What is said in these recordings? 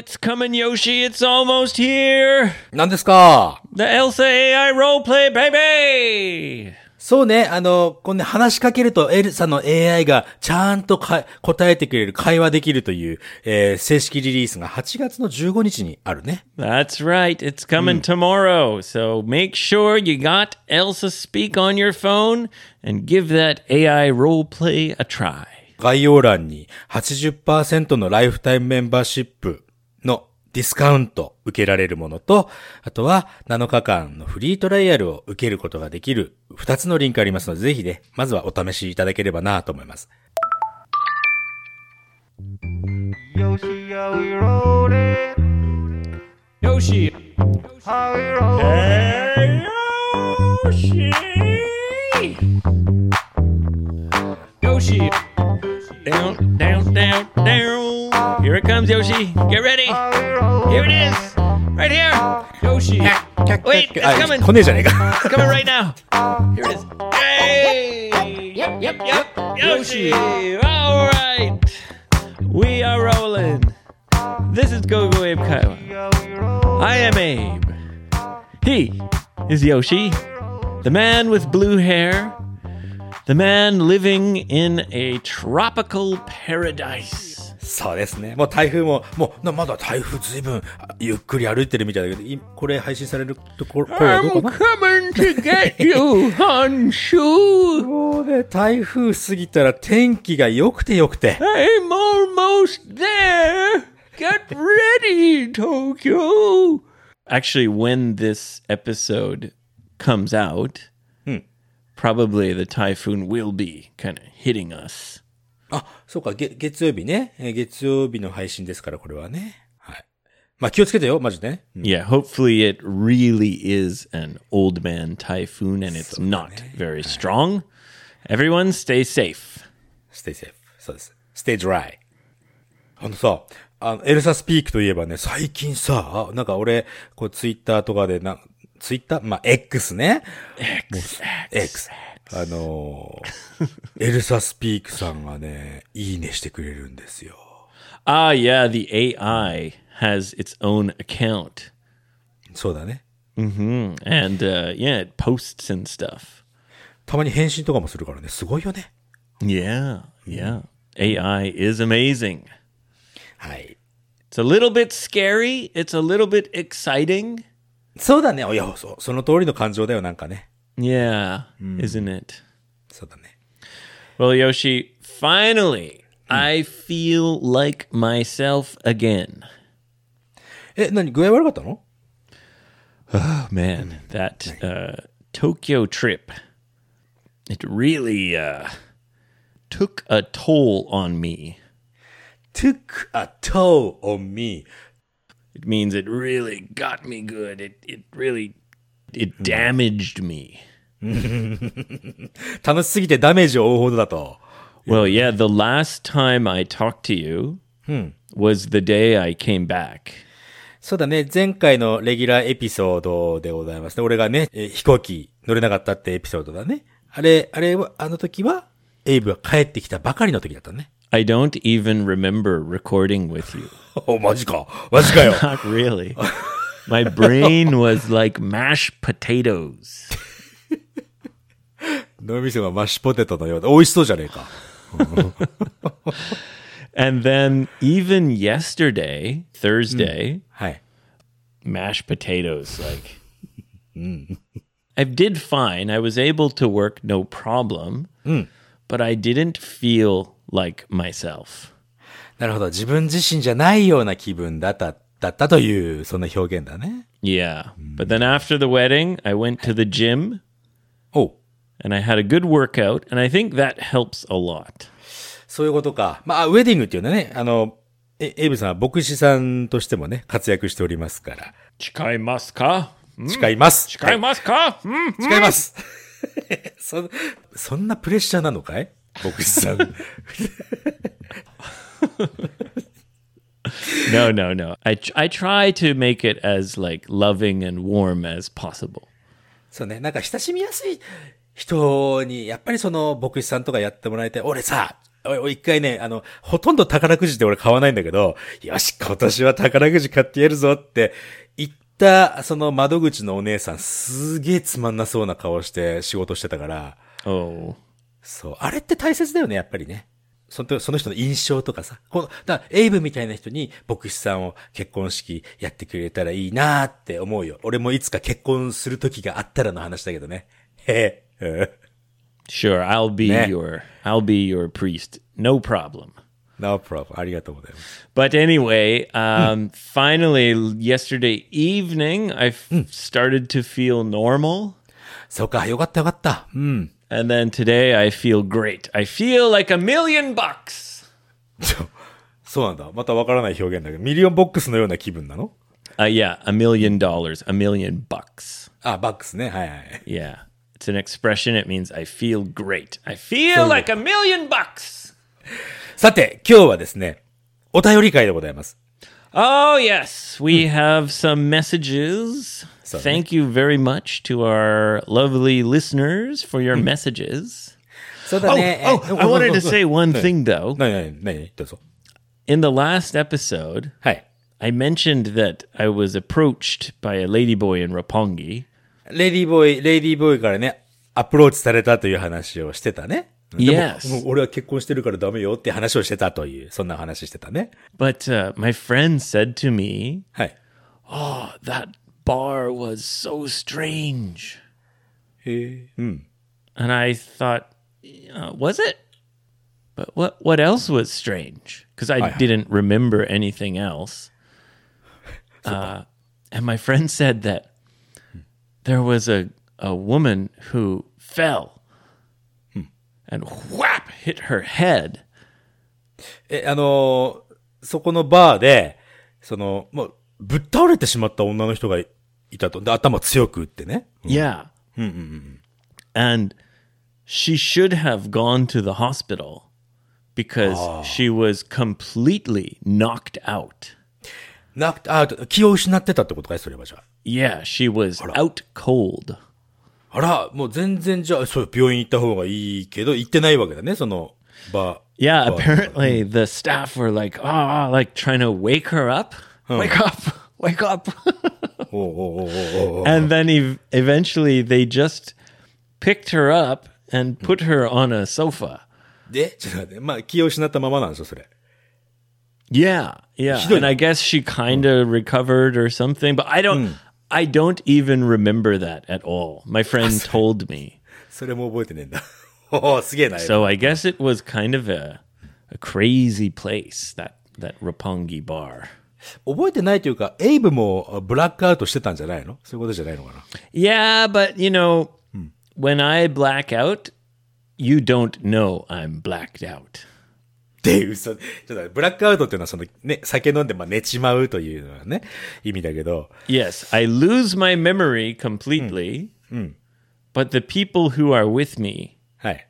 it's coming, Yoshi. It's almost here. 何ですか The Elsa AI roleplay, baby. そうね、あの、このね、話しかけるとエルサの AI がちゃんとか答えてくれる、会話できるという、えー正式リリースが8月の15日にあるね。That's right. It's coming tomorrow. So make sure you got Elsa Speak on your phone and give that AI roleplay a try. 概要欄に80%のライフタイムメンバーシップのディスカウント受けられるものと、あとは7日間のフリートライアルを受けることができる2つのリンクありますので、ぜひね、まずはお試しいただければなと思います。Yoshi, how we rollin'? Yoshi. How we rollin'? Yoshi. Yoshi. down, down, down, down. Here it comes, Yoshi. Get ready. Here it is. Right here. Yoshi. Wait, it's coming. It's coming right now. Here it is. Hey! Yep, yep, yep. Yoshi. All right. We are rolling. This is Gogo Abe Kaiwa. I am Abe. He is Yoshi, the man with blue hair the man living in a tropical paradise. そうですね。もう台風も、もう、なまだ台風ずいぶんあゆっくり歩いてるみたいだけど、いこれ配信されるところ、声はど I'm こかな coming to get you, Honshu. もうね、台風過ぎたら天気が良くて良くて。 I'm almost there. Get ready, Tokyo. Actually, when this episode comes out, probably the typhoon will be kind of hitting us. あ、そうか、げ月曜日ね。えー月曜日の配信ですから、これはね。はい。まあ気をつけてよ、マジでね。Yeah, hopefully it really is an old man typhoon and it's not very strong. Everyone stay safe. stay safe. そうです。stay dry. あのさ、あの、エルサスピークといえばね、最近さ、なんか俺、こうツイッターとかでな、ツイッターまあ、X ね。X, X。あのーエルサスピークさんがね、いいねしてくれるんですよ。Ah, yeah, the AI has its own account. そうだね。And uh, yeah, it posts and stuff. たまに返信とかもするからね、すごいよね。Yeah, yeah. AI is amazing. はい。It's a little bit scary. It's a little bit exciting. そうだね。いや、そう、その通りの感情だよ、なんかね。 Yeah, isn't it? そうだね。 Well, Yoshi, finally, I feel like myself again. え、何具合悪かったの Oh, man, that uh, Tokyo trip. It really uh, took a toll on me. took a toll on me. It means it really got me good. It it really it damaged me. 楽しすぎてダメージを負うほどだと。Well, yeah, the last time I talked to you was the day I came back. そうだね。前回のレギュラーエピソードでございますね。俺がね、えー飛行機乗れなかったってエピソードだね。あれ、あれは、あの時は、エイブが帰ってきたばかりの時だったね。 I don't even remember recording with you. お、マジか。マジかよ。 Not really. My brain was like mashed potatoes. 脳みそがマッシュポテトのようで、美味しそうじゃねえか。 And then even yesterday, Thursday, はい。 mashed potatoes like I did fine. I was able to work no problem. But I didn't feel like myself. なるほど。自分自身じゃないような気分だった、だったという、そんな表現だね。Yeah. But then after the wedding, I went to the gym おう and I had a good workout and I think that helps a lot. そういうことか。まあ、ウェディングっていうのはね、あの、え、エイブさんは牧師さんとしてもね、活躍しておりますから。誓いますか?誓います。誓いますか?うん誓います。そ、そんなプレッシャーなのかい？牧師さん。No, no, no. I I try to make it as like loving and warm as possible. そうね、なんか親しみやすい人に、やっぱりその牧師さんとかやってもらえて、俺さ、一回ね、あの、ほとんど宝くじって俺買わないんだけど、よし、今年は宝くじ買ってやるぞってた、その窓口のお姉さん、すげえつまんなそうな顔して仕事してたから、Oh. そう。あれって大切だよね、やっぱりね。そのその人の印象とかさ。この、だエイブみたいな人に牧師さんを結婚式やってくれたらいいなーって思うよ。俺もいつか結婚する時があったらの話だけどね。へえ。うん Sure, I'll be Nah. your I'll be your priest. No problem. No problem. ありがとうございます。 But anyway, um, finally, yesterday evening, I f- started to feel normal. そうか、よかったよかった。うん。 And then today, I feel great. I feel like a million bucks. そうなんだ。またわからない表現だけど、ミリオンボックスのような気分なの Uh, yeah, a million dollars, a million bucks. あ、バックスね。はいはい。 Yeah, it's an expression. It means I feel great. I feel like a million bucks. さて、今日はですね、お便り会でございます。 Oh, yes, we have some messages. Thank you very much to our lovely listeners for your messages. そうだ Oh, ね。 oh, I wanted to say one thing though. なになになにどうぞ。 In the last episode, はい。 I mentioned that I was approached by a ladyboy in Rapongi. レディーボーイ、レディーボーイからね、アプローチされたという話をしてたね。 でも Yes. もう俺は結婚してるからダメよって話をしてたという、そんな話してたね。 But uh, my friend said to me, はい。 that bar was so strange. へえ。うん。 And I thought, uh, was it? But what what else was strange? Because I Hi, hi. didn't remember anything else. Uh, and my friend said that there was a a woman who fell and whap hit her head. え、あのーそこのバーで、その、もう、ぶっ倒れてしまった女の人がいたと。で、頭強く打ってね。 Yeah. And she should have gone to the hospital because she was completely knocked out. なくて、あ、気を失ってたってことかいそれはじゃあ。 Yeah, she was out cold. あら、もう全然じゃあ、そう、病院行った方がいいけど、行ってないわけだね、その、バー。 Yeah, Well, apparently the staff were like, oh, like trying to wake her up. Wake up, wake up. おうおうおうおうおう and then ev- eventually they just picked her up and put her on a sofa. で、ちょっと待って、まあ、気を失ったままなんでしょ、それ。 Yeah, yeah. Hidoy. And I guess she kind of recovered or something, but I don't I don't even remember that at all. My friend told me. それも覚えてねえんだ。おお、すげえな。 So I guess it was kind of a a crazy place that that Rapongi bar. 覚えてないというか、エイブもあブラックアウトしてたんじゃないのそういうことじゃないのかな Yeah, but you know, when I black out, you don't know I'm blacked out. で、嘘。ちょっと待ってブラックアウトっていうのはそのね、酒飲んでまあ寝ちまうというのはね、意味だけど、Yes, I lose my memory completely. But the people who are with me はい。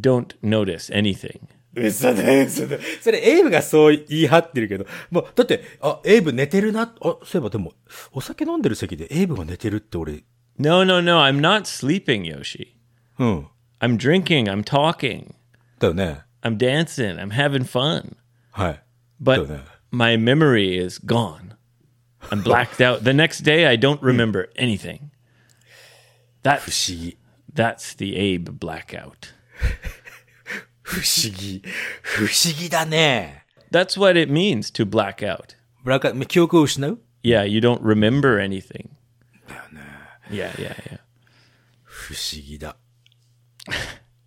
don't notice anything. 嘘だ、嘘だ。それ、エイブがそう言い張ってるけど、もう、だって、あ、エイブ寝てるな、あ、そういえばでも、お酒飲んでる席でエイブが寝てるって俺、No, no, no, I'm not sleeping, Yoshi. うん。I'm drinking, I'm talking, だよね。I'm dancing, I'm having fun. はい。 But Yeah. my memory is gone. I'm blacked out. The next day, I don't remember anything. 不 That's 思議。 that's the Abe blackout. 不思議。不思議だね。 That's what it means to black out. ブラックアウト、記憶を失う Yeah, you don't remember anything. Yeah, yeah, yeah. 不思議だ。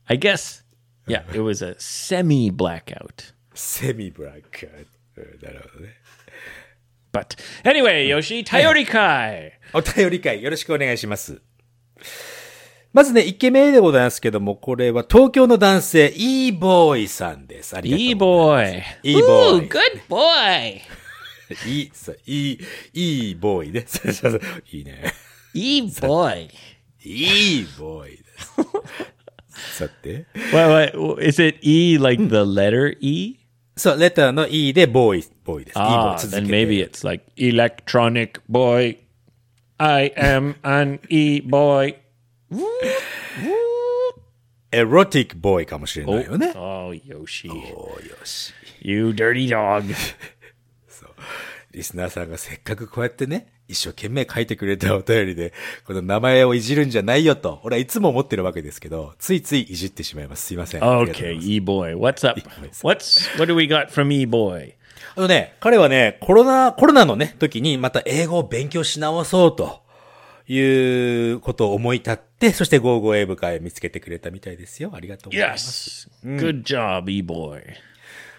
I guess, yeah, it was a semi blackout. セミ ブラックアウト。うんなるほどね。But anyway, Yoshi, Tayori Kai. お便り会よろしくお願いします。まずね、1件目でございますけども、これは東京の男性、e ボーイさんです。ありがとう E ございます。boy. E boy. Ooh, good boy. いい、いい、いいボーイね。そうそうそういいね。E boy. いいボーイです。さて。 Wait, wait, is it E like the letter E? そう、レターの E でボーイ、ボーイです。いいボ Ah, ーイ続け then て maybe it's like electronic boy. I am an E boy. エロティックボーイかもしれないよね。 Oh, Yoshi. おーよし。 You dirty dog. リスナーさんがせっかくこうやってね、一生懸命書いてくれたお便りで、この名前をいじるんじゃないよと、俺はいつも思ってるわけですけど、ついついいじってしまいます。すいません。Okay, います E boy. What's up? What's what do we got from E boy? あのね、彼はね、コロナ、コロナのね、時にまた英語を勉強し直そうということを思い立って、そしてゴーゴー英語会を見つけてくれたみたいですよ。ありがとうございます。Yes. Good job, E boy.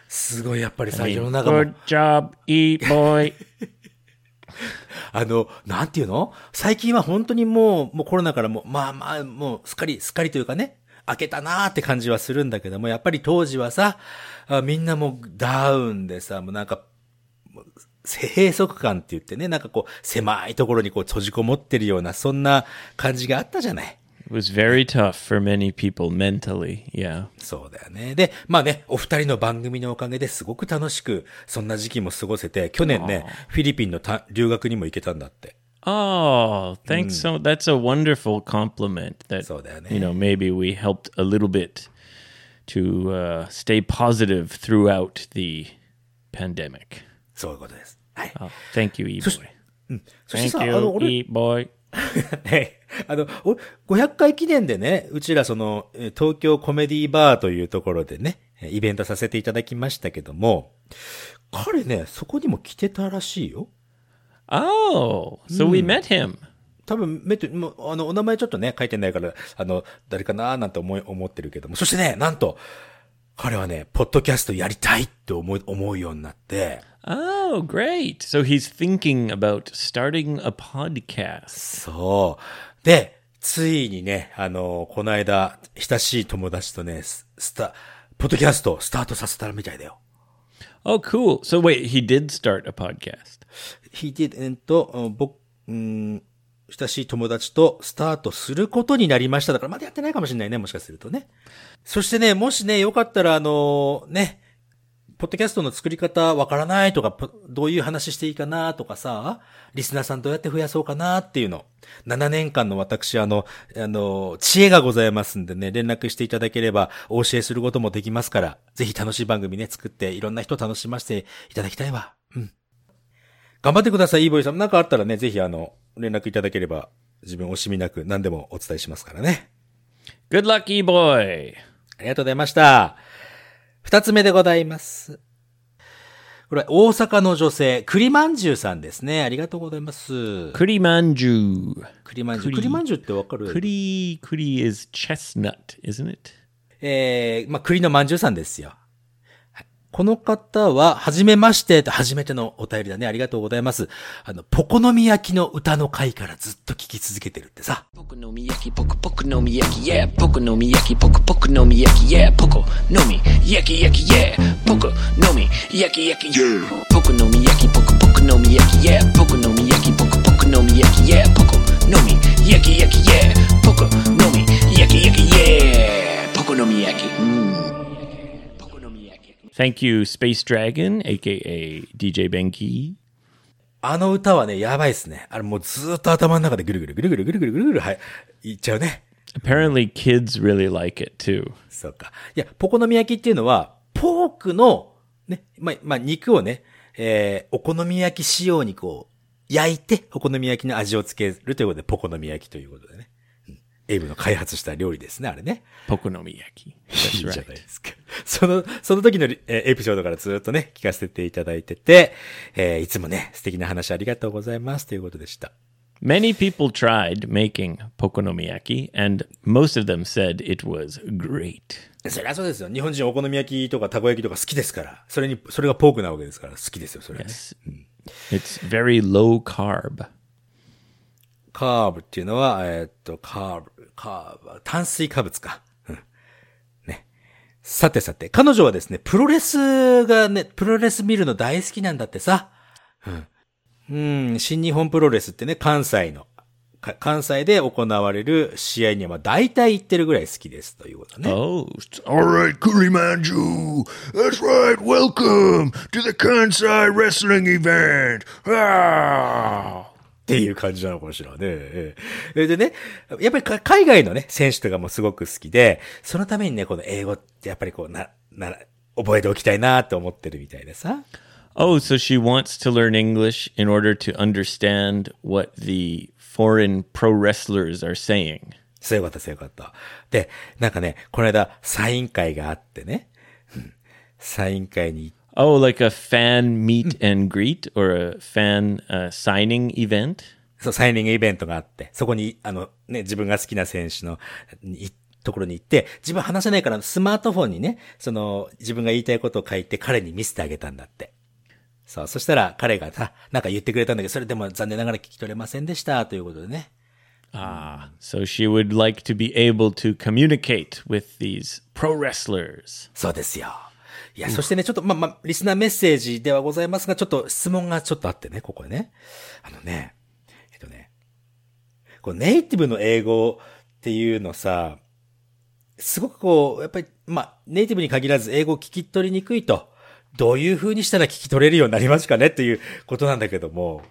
すごいやっぱりさ、世の中も Good job, E boy. あの、なんていうの？最近は本当にもう、もうコロナからもう、まあまあ、もうすっかり、すっかりというかね、開けたなーって感じはするんだけども、やっぱり当時はさ、あみんなもうダウンでさ、もうなんか、閉塞感って言ってね、なんかこう、狭いところにこう閉じこもってるような、そんな感じがあったじゃない？It was very tough for many people mentally. Yeah. そうだよね。で、まあね、お二人の番組のおかげですごく楽しく、そんな時期も過ごせて、去年ね、フィリピンのた留学にも行けたんだって。 Oh, thanks so. That's a wonderful compliment. That So that, you know, maybe we helped a little bit to uh, stay positive throughout the pandemic. そういうことです。はい。 Oh, thank you, E boy. そしてさ、 Thank あの、 you, 俺、 E boy. ね、 あの、お500回記念でね、うちらその、えー東京コメディバーというところでね、えーイベントさせていただきましたけども、彼ね、そこにも来てたらしいよ。Oh, so we met him. 多分、目と、もう、あの、お名前ちょっとね、書いてないから、あの、誰かなーなんて思い、思ってるけども。そしてね、なんと、彼はね、ポッドキャストやりたいって思い、思うようになって、Oh, great. So he's thinking about starting a podcast. そう。で、ついにね、あの、この間、親しい友達とね、ススタ、ポッドキャストスタートさせたみたいだよ。Oh, cool. So wait, he did start a podcast. he did, えっと、僕、うん、親しい友達とスタートすることになりました。だからまだやってないかもしれないね、もしかするとね。そしてね、もしね、よかったら、あの、ね、ポッドキャストの作り方わからないとか、ポどういう話していいかなとかさ、リスナーさんどうやって増やそうかなっていうの。7年間の私、あの、あの、知恵がございますんでね、連絡していただければお教えすることもできますから、ぜひ楽しい番組ね、作っていろんな人楽しませていただきたいわ。うん。頑張ってください、イーボイさん。なんかあったらね、ぜひあの、連絡いただければ、自分惜しみなく何でもお伝えしますからね。Good luck, E boy. ありがとうございました。二つ目でございます。これ、大阪の女性、栗まんじゅうさんですね。ありがとうございます。Kuri manju. 栗まんじゅう。栗栗まんじゅうってわかる？Kuri kuri is chestnut, isn't it? えー、まあ、栗のまんじゅうさんですよ。この方は、はじめまして、初めてのお便りだね。ありがとうございます。あの、ポコノみ焼きの歌の回からずっと聞き続けてるってさ。ポコノみ焼き、ポコポコノみ焼き、yeah! ポコノみ焼き、ポコポコノみ焼き、yeah! ポコノみ焼き、焼き、yeah! ポコノみ焼き、焼き、yeah! ポコノみ焼き、ポコポコノみ焼き、yeah! ポコノみ焼き、ポコポコノみ焼き、yeah! ポコノみ焼き、焼き、yeah! ポコノみ焼き、焼き、yeah! ポコノみ焼き、うん。Thank you, Space Dragon, aka DJ Benki. あの歌はね、やばいっすね。あれもうずっと頭の中でぐるぐるぐるぐるぐるぐるぐるぐる、はい、いっちゃうね。Apparently, kids really like it too. そうか。いや、ポコのみ焼きっていうのは、ポークの、ね、まあ、ま、肉をね、えー、お好み焼き仕様にこう、焼いて、お好み焼きの味をつけるということで、ポコのみ焼きということでね。うんエイブの開発した料理ですね、あれね。Pokonomiyaki. い That's いじゃ.ないですか。その、その時のエピソードからずっとね、聞かせていただいてて、えーいつもね、素敵な話ありがとうございますということでした。Many people tried making pokonomiyaki, and most of them said it was great. そりゃそうですよ。日本人お好み焼きとかたこ焼きとか好きですから。それに、それがポークなわけですから好きですよ、それはね。It's very low carb. カーブっていうのは、えーっと、カーブ、カーブ、炭水化物か。うん。ね。さてさて、彼女はですね、プロレスがね、プロレス見るの大好きなんだってさ。うん。うん、新日本プロレスってね、関西の、関西で行われる試合には、まあ、大体行ってるぐらい好きですということね。Oh, alright, Kurimanju. That's right. Welcome to the Kansai Wrestling event. Ah. っていう感じなのかもしれないね。ええでね、やっぱりか海外のね、選手とかもすごく好きで、そのためにね、この英語ってやっぱりこう、な、な、覚えておきたいなって思ってるみたいでさ。Oh, so she wants to learn English in order to understand what the foreign pro wrestlers are saying. そういうこと、そういうこと。で、なんかね、この間、サイン会があってね、うんサイン会に行っ Oh, like a fan meet and greet or a fan uh, signing event? そう、サイニングイベントがあって、そこに、あの、ね、自分が好きな選手の、いところに行って、自分話せないからスマートフォンにね、その、自分が言いたいことを書いて彼に見せてあげたんだって。そう、そしたら彼がさ、なんか言ってくれたんだけど、それでも残念ながら聞き取れませんでした、ということでね。Ah, so she would like to be able to communicate with these pro wrestlers. そうですよ。いや、そしてね、ちょっと、まあ、まあ、リスナーメッセージではございますが、ちょっと質問がちょっとあってね、ここね。あのね、えっとね、こうネイティブの英語っていうのさ、すごくこう、やっぱり、まあ、ネイティブに限らず英語を聞き取りにくいと、どういう風にしたら聞き取れるようになりますかねっていうことなんだけども、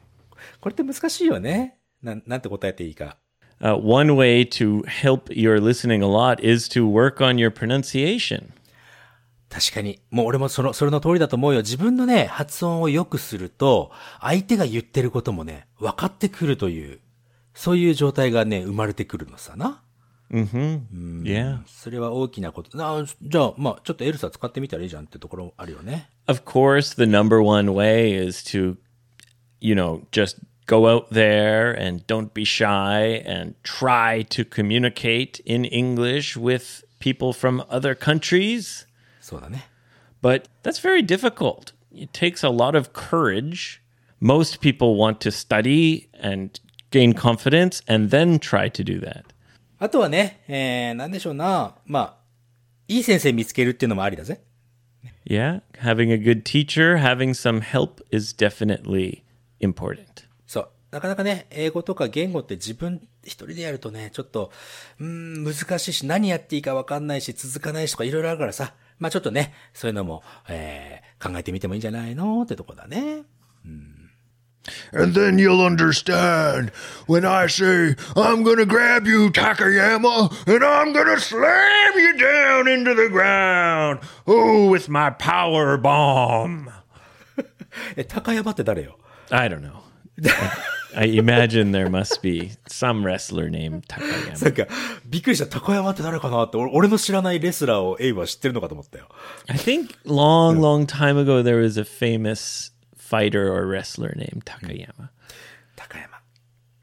これって難しいよね。なん、なんて答えていいか。Uh, one way to help your listening a lot is to work on your pronunciation. 確かに。もう俺もその、それの通りだと思うよ。自分のね、発音を良くすると、相手が言ってることもね、分かってくるという、そういう状態がね、生まれてくるのさな。Yeah. それは大きなこと。なじゃあ、まあ、ちょっとエルサ使ってみたらいいじゃんってところあるよね。Of course, the number one way is to, you know, just go out there and don't be shy and try to communicate in English with people from other countries. そうだね。But that's very difficult. It takes a lot of courage. Most people want to study and gain confidence and then try to do that. あとはね、えー、なんでしょうな。まあ、いい先生見つけるっていうのもありだぜ。Yeah, having a good teacher, having some help is definitely important. そう。なかなかね、英語とか言語って自分一人でやるとね、ちょっと、うーん、難しいし、何やっていいかわかんないし、続かないしとかいろいろあるからさ。まあちょっとね、そういうのも、えー、考えてみてもいいんじゃないのってとこだね。And then you'll understand when I say, I'm gonna grab you, Takayama, and I'm gonna slam you down into the ground. Oh, with my power bomb. え、高山って誰よ I don't know. I imagine there must be some wrestler named な Takayama. んか、びっくりした。高山って誰かなって、俺俺の知らないレスラーをエイブは知ってるのかと思ったよ。I think long, long time ago there was a famous fighter or wrestler named Takayama. 高山。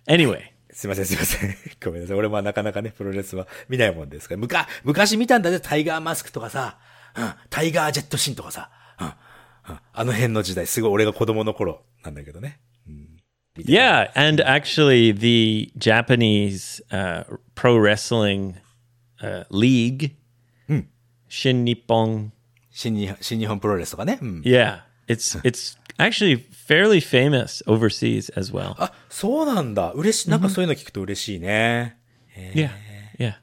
Anyway, すいません、すいません。ごめんなさい。俺もなかなかね、プロレスは見ないもんですから。むか、昔見たんだぜ、タイガーマスクとかさ、うん、タイガージェットシンとかさ、うん、うん、あの辺の時代、すごい俺が子供の頃なんだけどね。Yeah, and actually the Japanese uh, pro wrestling uh, league, Shin Nippon, 新日本、新日本プロレスとかね。うん。yeah, it's it's actually fairly famous overseas as well. あ、そうなんだ。嬉しい。なんかそういうの聞くと嬉しいね。Yeah, yeah.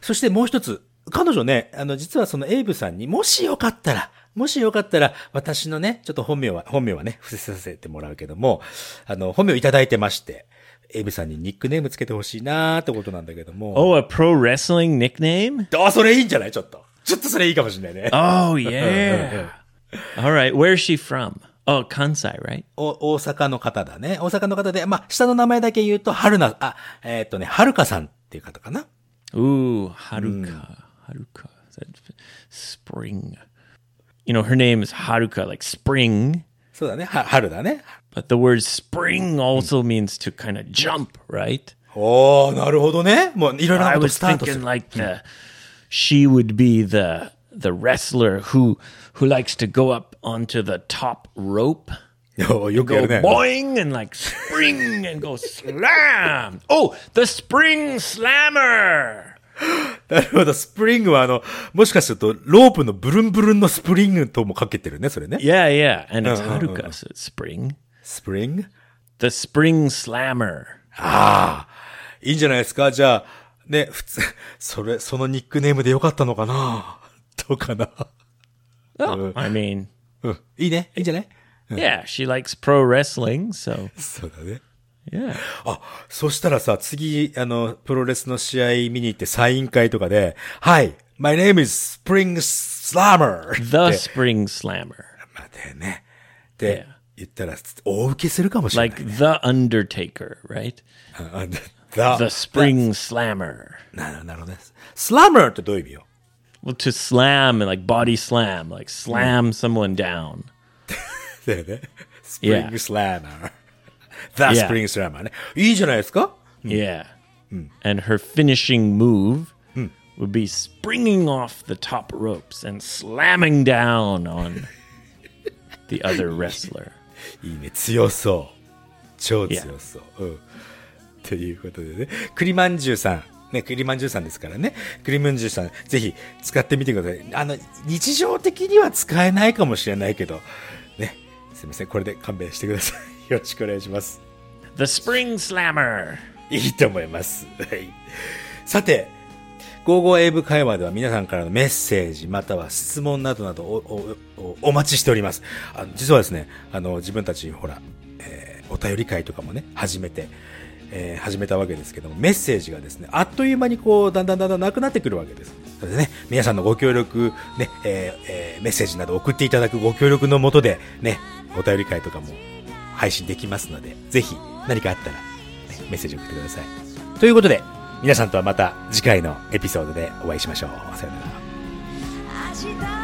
そしてもう一つ。彼女ね、あの、実はそのエイブさんにもしよかったら、もしよかったら、私のね、ちょっと本名は、本名はね、伏せさせてもらうけども、あの、本名いただいてまして、エイブさんにニックネームつけてほしいなーってことなんだけども。Oh, a pro wrestling nickname? あ、それいいんじゃない？ちょっと。ちょっとそれいいかもしれないね。Oh, yeah. All right, where's she from? Oh, Kansai, right? お大阪の方だね。大阪の方で、まあ、下の名前だけ言うと、春菜、あ、えーっとね、はるかさんっていう方かな。Ooh, Haruka. Haruka. Is that spring? You know, her name is Haruka, like spring, そうだね。は、春だね。 but the word spring also means to kind of jump, right? おー、なるほどね。もう、いろいろな I こと was スタートす thinking る。 like the she would be the the wrestler who who likes to go up onto the top rope. よよくや Go るね。 boing and like spring and go slam. Oh, the spring slammer. なるほど。スプリングはあの、もしかすると、ロープのブルンブルンのスプリングともかけてるね、それね。Yeah, yeah. And it's Uh, uh, Haruka, spring. スプリング The spring slammer. ああ、いいんじゃないですか？じゃあ、ね、普通、それ、そのニックネームでよかったのかな？どうかな Oh, I mean, うん。いいね。いいんじゃない？yeah, she likes pro wrestling, so そうだね。Yeah. あ、そしたらさ、次、あの、プロレスの試合見に行ってサイン会とかで、Hi, my name is Spring Slammer! The Spring Slammer. まあだよね。で、言ったら、大受けするかもしれない、Like The Undertaker, right? あ the, The Spring Slammer. なるほどね。スラマーってどういう意味よ Well, to slam and like body slam, like slam someone down. だよね。スプリン Yeah. グスラマー。The. Spring Slammer ね。いいじゃないですか？Yeah. And her finishing move would be springing off the top ropes and slamming down on the other wrestler. いいね。強そう。超強そう。うん。ということでね。栗まんじゅうさん。ね、栗まんじゅうさんですからね。栗まんじゅうさん、ぜひ使ってみてください。あの、日常的には使えないかもしれないけど、ね。すいません。これで勘弁してください。よろしくお願いします。The Spring Slammer. いいと思います。はい。さて、55英語会話では皆さんからのメッセージまたは質問などなどおおおお待ちしております。あの実はですね、あの自分たちほら、えーお便り会とかもね、始めて、えー始めたわけですけども、メッセージがですね、あっという間にこう、だんだんだんだんなくなってくるわけです。それでね、皆さんのご協力、ね、えーえーメッセージなど送っていただくご協力のもとで、ね、お便り会とかも配信できますので、ぜひ何かあったら、ね、メッセージ送ってください。ということで、皆さんとはまた次回のエピソードでお会いしましょう。さよなら。